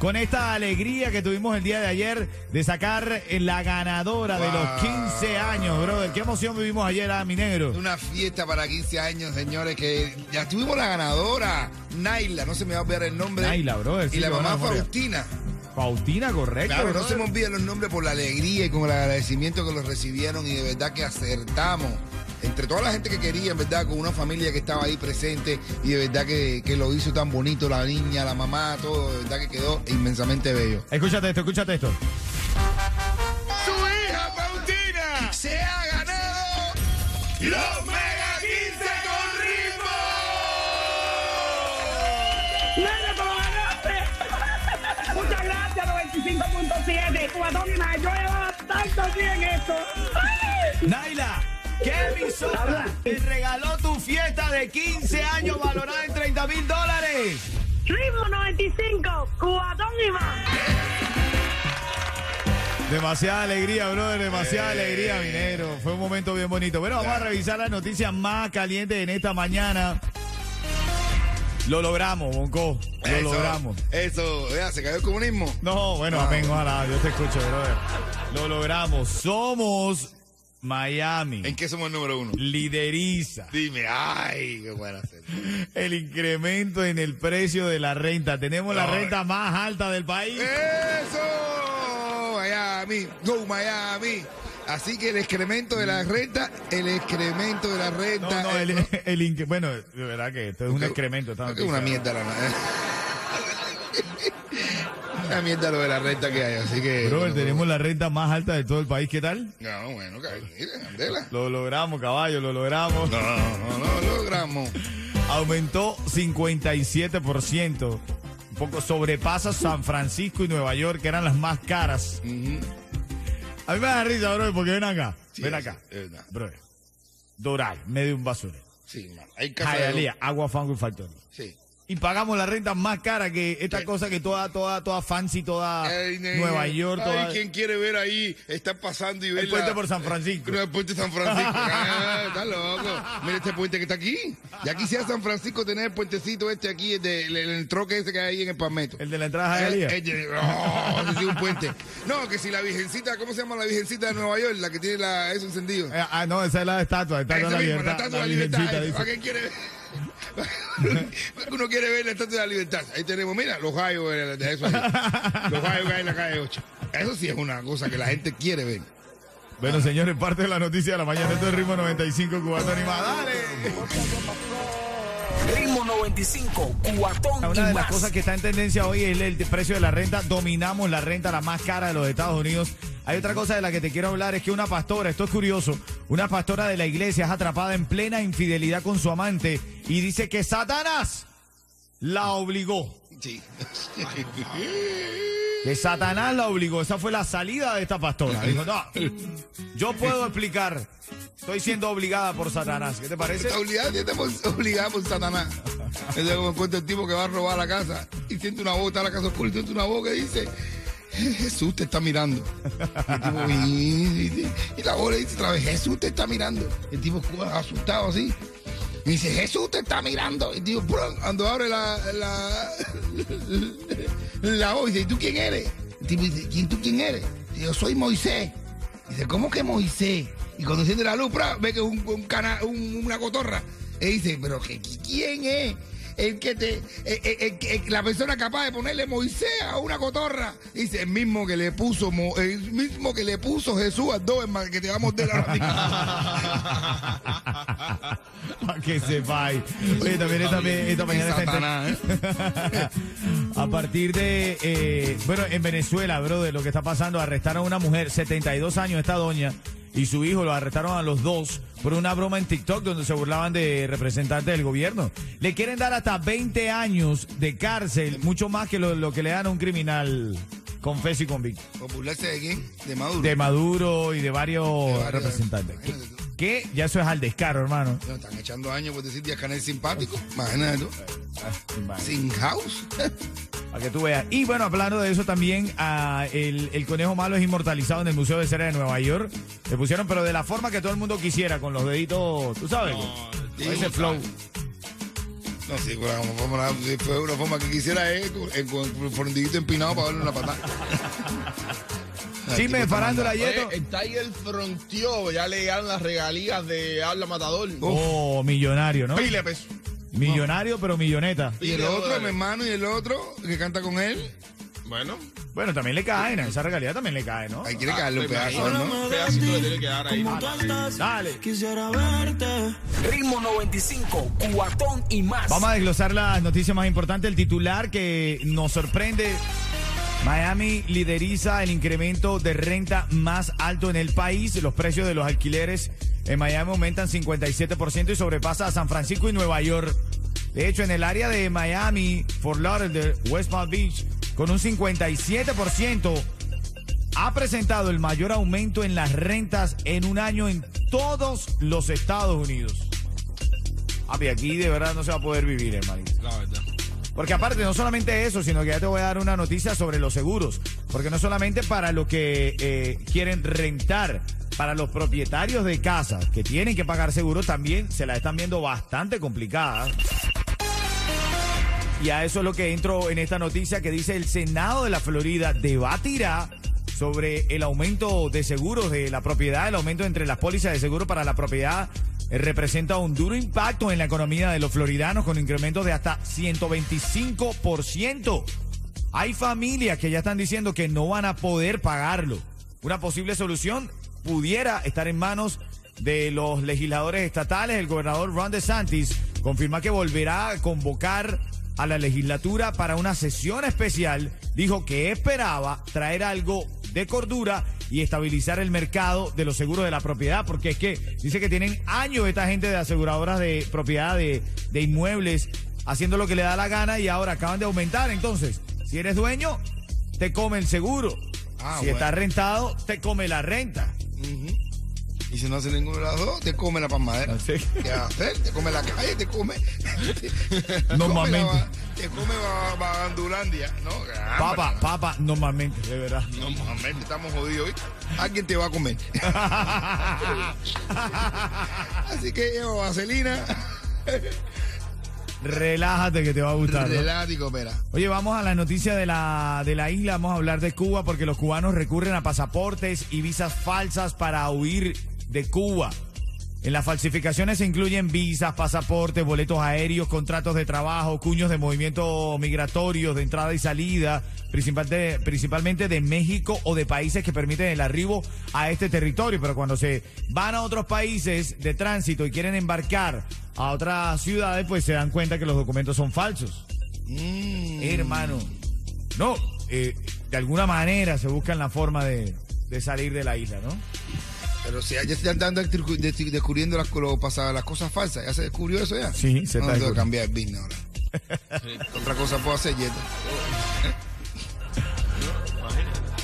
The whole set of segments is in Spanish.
con esta alegría que tuvimos el día de ayer de sacar la ganadora de los 15 años, brother. Qué emoción vivimos ayer a mi negro. Una fiesta para 15 años, señores, que ya tuvimos la ganadora, Naila, no se me va a olvidar el nombre. Naila, brother. Y sí, la que mamá. Faustina. Faustina, correcto. Claro, no se me olviden los nombres por la alegría y con el agradecimiento que los recibieron y de verdad que acertamos. Entre toda la gente que quería, en verdad, con una familia que estaba ahí presente y de verdad que, que lo hizo tan bonito, la niña, la mamá, todo, de verdad que quedó inmensamente bello. Escúchate esto, escúchate esto. Su hija Faustina se ha ganado los Mega 15 con ritmo. ¡Nene, te lo ganaste! Muchas gracias, 95.7. Cubatón y. Yo llevaba tanto aquí en esto. ¡Ay! Naila, ¿qué emisora te regaló tu fiesta de 15 años valorada en 30 mil dólares? Ritmo 95, Cubatón y más. Demasiada alegría, brother, demasiada alegría, minero. Fue un momento bien bonito. Bueno, vamos a revisar las noticias más calientes en esta mañana. Lo logramos, Bonco. Lo Eso, logramos. Eso, vea, se cayó el comunismo. No, bueno, Ah, amén, ojalá, Dios te escuche, brother. Lo logramos. Somos Miami. ¿En qué somos el número uno? Lideriza Dime, ay, qué buena el incremento en el precio de la renta. Tenemos la No, renta más alta del país. ¡Eso! Miami, go Miami. Así que el excremento de la renta, el excremento de la No, renta. no, eh, el, ¿no? el incre- bueno, de verdad que esto es un excremento. Es una mierda la Una mierda lo de la renta que hay, así que. Brother, bueno, tenemos la renta más alta de todo el país. ¿Qué tal? No, bueno, que- mire, Andela. Lo logramos, caballo, lo logramos. No, no, no, lo logramos. Aumentó 57%. Un poco sobrepasa San Francisco y Nueva York, que eran las más caras. A mí me da risa, bro, porque ven acá. Sí, ven acá. es. Bro. Doral, medio un basurero. Sí, man. Hay casa de- Hialeah, Agua Fango y Factory. Sí. Y pagamos la renta más cara que esta Sí. cosa que toda, toda, toda fancy, toda Ay. Nueva York, Ay, toda... ¿quién quiere ver ahí? Está pasando y El puente por San Francisco. No, el puente San Francisco. Ah, está loco. Mira este puente que está aquí. Ya quisiera San Francisco tener el puentecito este aquí, el, de- el, el troque ese que hay ahí en el Palmetto. El de la entrada a Eh, eh, eh, oh, ese sí, un puente. No, que si la virgencita, ¿cómo se llama la virgencita de Nueva York? La que tiene la, eso encendido. Eh, ah, no, esa es la estatua, la estatua de la misma, libertad. la estatua de la libertad. dice. ¿Para quién quiere ver? Uno quiere ver la estatua de la libertad. Ahí tenemos, mira, los gallos de eso ahí. Los gallos que hay en la calle 8. Eso sí es una cosa que la gente quiere ver. Bueno, señores, parte de la noticia de la mañana. Esto es Ritmo 95, Cubano Animado. ¡Dale! Ritmo 95, cuatón Una y de las cosas que está en tendencia hoy es el precio de la renta. Dominamos la renta la más cara de los Estados Unidos. Hay otra cosa de la que te quiero hablar, es que una pastora, esto es curioso, una pastora de la iglesia es atrapada en plena infidelidad con su amante y dice que Satanás la obligó. Sí. Que Satanás la obligó. Esa fue la salida de esta pastora. Dijo, no, yo puedo explicar. Estoy siendo obligada por Satanás. ¿Qué te parece? Está obligada, estamos obligados por Satanás. Es como encuentro el tipo que va a robar la casa y siente una voz, está la casa oscura y siente una voz que dice, Jesús te está mirando. Y, la voz le dice otra vez, Jesús te está mirando. El tipo asustado así. Y dice, Jesús te está mirando. Y ¡prum! cuando abre la, la, la voz, dice, ¿y tú quién eres? El tipo dice, ¿quién tú quién eres? Yo soy Moisés. Dice, ¿cómo que Moisés? Y cuando enciende la luz, ve que es un- una cotorra. Y dice, ¿pero quién es? El que te, eh, eh, eh, eh, la persona capaz de ponerle Moisés a una cotorra. Dice, el mismo que le puso, el mismo que le puso Jesús al Doberman que te va a morder la Para que sepáis. Oye, también esta, esta mañana Satanás, ¿eh? A partir de, eh, bueno, en Venezuela, bro, de lo que está pasando, arrestaron a una mujer, 72 años esta doña, y su hijo lo arrestaron a los dos por una broma en TikTok donde se burlaban de representantes del gobierno. Le quieren dar hasta 20 años de cárcel, mucho más que lo, lo que le dan a un criminal confeso y convicto. ¿Por burlarse de quién? De Maduro. De Maduro y de varios, varios, representantes. Tú. que ya eso es al descaro, hermano. No, están echando años por decir Díaz Canel simpático. Imagínate tú. Sin house. Para que tú veas. Y bueno, hablando de eso también, ah, el, el conejo malo es inmortalizado en el Museo de Cera de Nueva York. Le pusieron, pero de la forma que todo el mundo quisiera, con los deditos, tú sabes, con ese flow. No, sí, fue una forma que quisiera es con, eh, con el fondillito empinado para darle una patada. Chisme de farándula, Yeto. Oye, el Tiger fronteó, ya le llegaron las regalías de Habla Matador. Oh, millonario, ¿no? Pile peso. Millonario, pero milloneta. Y el otro, mi hermano, y el otro que canta con él, Bueno, Bueno, también le caen, a esa regalía también le cae, ¿no? ahí quiere que darle un pues, pedazo. ¿no? un pedacito le tiene que dar ahí. Dale. Ritmo 95, cuatón y más. Vamos a desglosar las noticias más importantes. El titular que nos sorprende. Miami lideriza el incremento de renta más alto en el país. Los precios de los alquileres en Miami aumentan 57% y sobrepasa a San Francisco y Nueva York. De hecho, en el área de Miami, Fort Lauderdale, West Palm Beach, con un 57%, ha presentado el mayor aumento en las rentas en un año en todos los Estados Unidos. Papi, aquí de verdad no se va a poder vivir, hermanito. La verdad. Porque aparte, no solamente eso, sino que ya te voy a dar una noticia sobre los seguros. Porque no solamente para los que eh, quieren rentar, para los propietarios de casas que tienen que pagar seguros, también se la están viendo bastante complicada. Y a eso es lo que entro en esta noticia que dice el Senado de la Florida debatirá sobre el aumento de seguros de la propiedad, el aumento entre las pólizas de seguro para la propiedad eh, representa un duro impacto en la economía de los floridanos con incrementos de hasta 125%. Hay familias que ya están diciendo que no van a poder pagarlo. Una posible solución pudiera estar en manos de los legisladores estatales. El gobernador Ron DeSantis confirma que volverá a convocar a la legislatura para una sesión especial. Dijo que esperaba traer algo de cordura y estabilizar el mercado de los seguros de la propiedad, porque es que dice que tienen años esta gente de aseguradoras de propiedad de, de inmuebles haciendo lo que le da la gana y ahora acaban de aumentar. Entonces, si eres dueño, te come el seguro. Ah, si bueno. estás rentado, te come la renta. Y si no hace ninguno de las dos, te come la palmadera. ¿Qué vas a hacer? Te come la calle, te come. te Normalmente. come la- Te come va- Vagandulandia, ¿no? Papa, papa, normalmente, de verdad. Normalmente estamos jodidos hoy. Alguien te va a comer. Así que llevo vaselina, Relájate que te va a gustar. ¿no? relájate y coopera. Oye, vamos a la noticia de la, de la isla. Vamos a hablar de Cuba porque los cubanos recurren a pasaportes y visas falsas para huir de Cuba. En las falsificaciones se incluyen visas, pasaportes, boletos aéreos, contratos de trabajo, cuños de movimiento migratorios, de entrada y salida, principal de- principalmente de México o de países que permiten el arribo a este territorio. Pero cuando se van a otros países de tránsito y quieren embarcar a otras ciudades, pues se dan cuenta que los documentos son falsos. Mm. Hermano. No, eh, de alguna manera se buscan la forma de, de salir de la isla, ¿no? Pero si ya se están descu- des- descubriendo las, lo pasa- las cosas falsas, ¿ya se descubrió eso ya? Sí, se está no, tengo que cambiar el business ahora. Otra cosa puedo hacer, Yeto.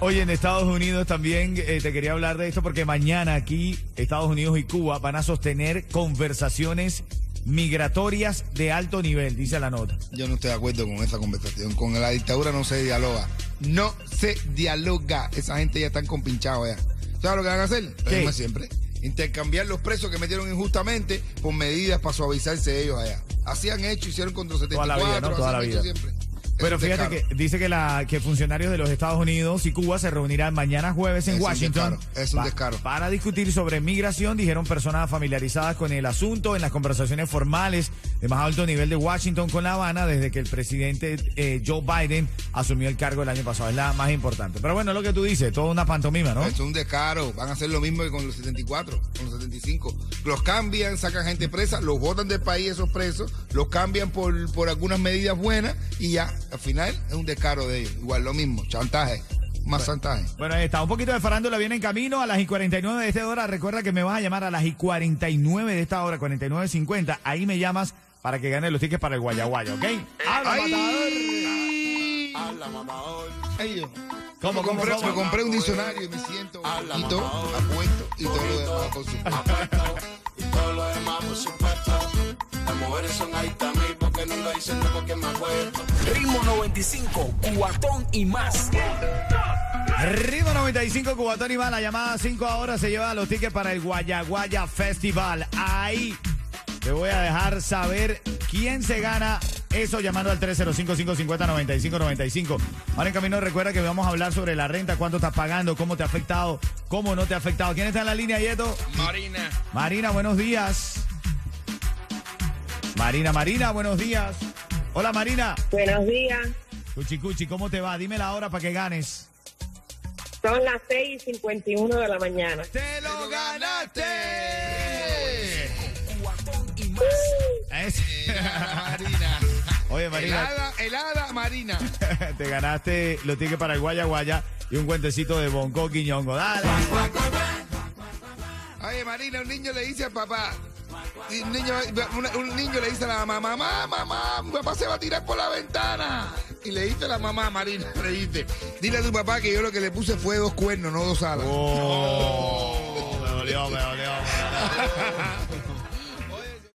Oye, en Estados Unidos también eh, te quería hablar de esto porque mañana aquí Estados Unidos y Cuba van a sostener conversaciones migratorias de alto nivel, dice la nota. Yo no estoy de acuerdo con esa conversación. Con la dictadura no se dialoga. No se dialoga. Esa gente ya están compinchados ya. ¿Sabes lo que van a hacer? Lo mismo siempre. Intercambiar los presos que metieron injustamente por medidas para suavizarse ellos allá. Así han hecho, hicieron contra los Toda la 74, vida, ¿no? Toda la vida. siempre. Pero fíjate que dice que la que funcionarios de los Estados Unidos y Cuba se reunirán mañana jueves en Es un Washington descaro, es un pa- descaro. para discutir sobre migración, dijeron personas familiarizadas con el asunto en las conversaciones formales de más alto nivel de Washington con La Habana desde que el presidente eh, Joe Biden asumió el cargo el año pasado. Es la más importante. Pero bueno, lo que tú dices, toda una pantomima, ¿no? Es un descaro. Van a hacer lo mismo que con los 74, con los 75. Los cambian, sacan gente presa, los botan del país esos presos, los cambian por, por algunas medidas buenas y ya, al final es un descaro de ellos. Igual lo mismo, chantaje, más chantaje. Bueno, ahí está. Un poquito de farándula viene en camino a las y 49 de esta hora. Recuerda que me vas a llamar a las y 49 de esta hora, 49.50. Ahí me llamas para que gane los tickets para el Guayaguaya, ¿ok? ¡Habla, ¡Ay! matador! Habla, mamador. Ay. ¿Cómo, cómo, compré, cómo? me compré un diccionario y me siento bonito, apuesto y todo lo demás, por supuesto. y todo lo demás, por supuesto. Las mujeres son adictas a mí porque no lo dicen de porque me acuerdo. Ritmo 95, cuatón y más. Ritmo 95, Cubatón y más. La llamada 5 ahora se lleva los tickets para el Guayaguaya Festival. Ahí te voy a dejar saber quién se gana eso llamando al 305-550-9595. Ahora en camino recuerda que vamos a hablar sobre la renta, cuánto estás pagando, cómo te ha afectado, cómo no te ha afectado. ¿Quién está en la línea, Yeto? Marina. Marina, buenos días. Marina, Marina, buenos días. Hola, Marina. Buenos días. Cuchi, Cuchi, ¿cómo te va? Dime la hora para que ganes. Son las 6 y 51 de la mañana. ¡Te lo ganaste! Es- Marina. Oye, Marina, Helada, helada Marina. te ganaste los tickets para el Guaya Guaya y un cuentecito de Bonco Quiñongo. Dale. Oye, Marina, un niño le dice al papá. Un niño, un niño le dice a la mamá, mamá, mamá, mi papá se va a tirar por la ventana. Y le dice a la mamá, Marina, le dice, dile a tu papá que yo lo que le puse fue dos cuernos, no dos alas. Oh, me dolió, me dolió. me dolió.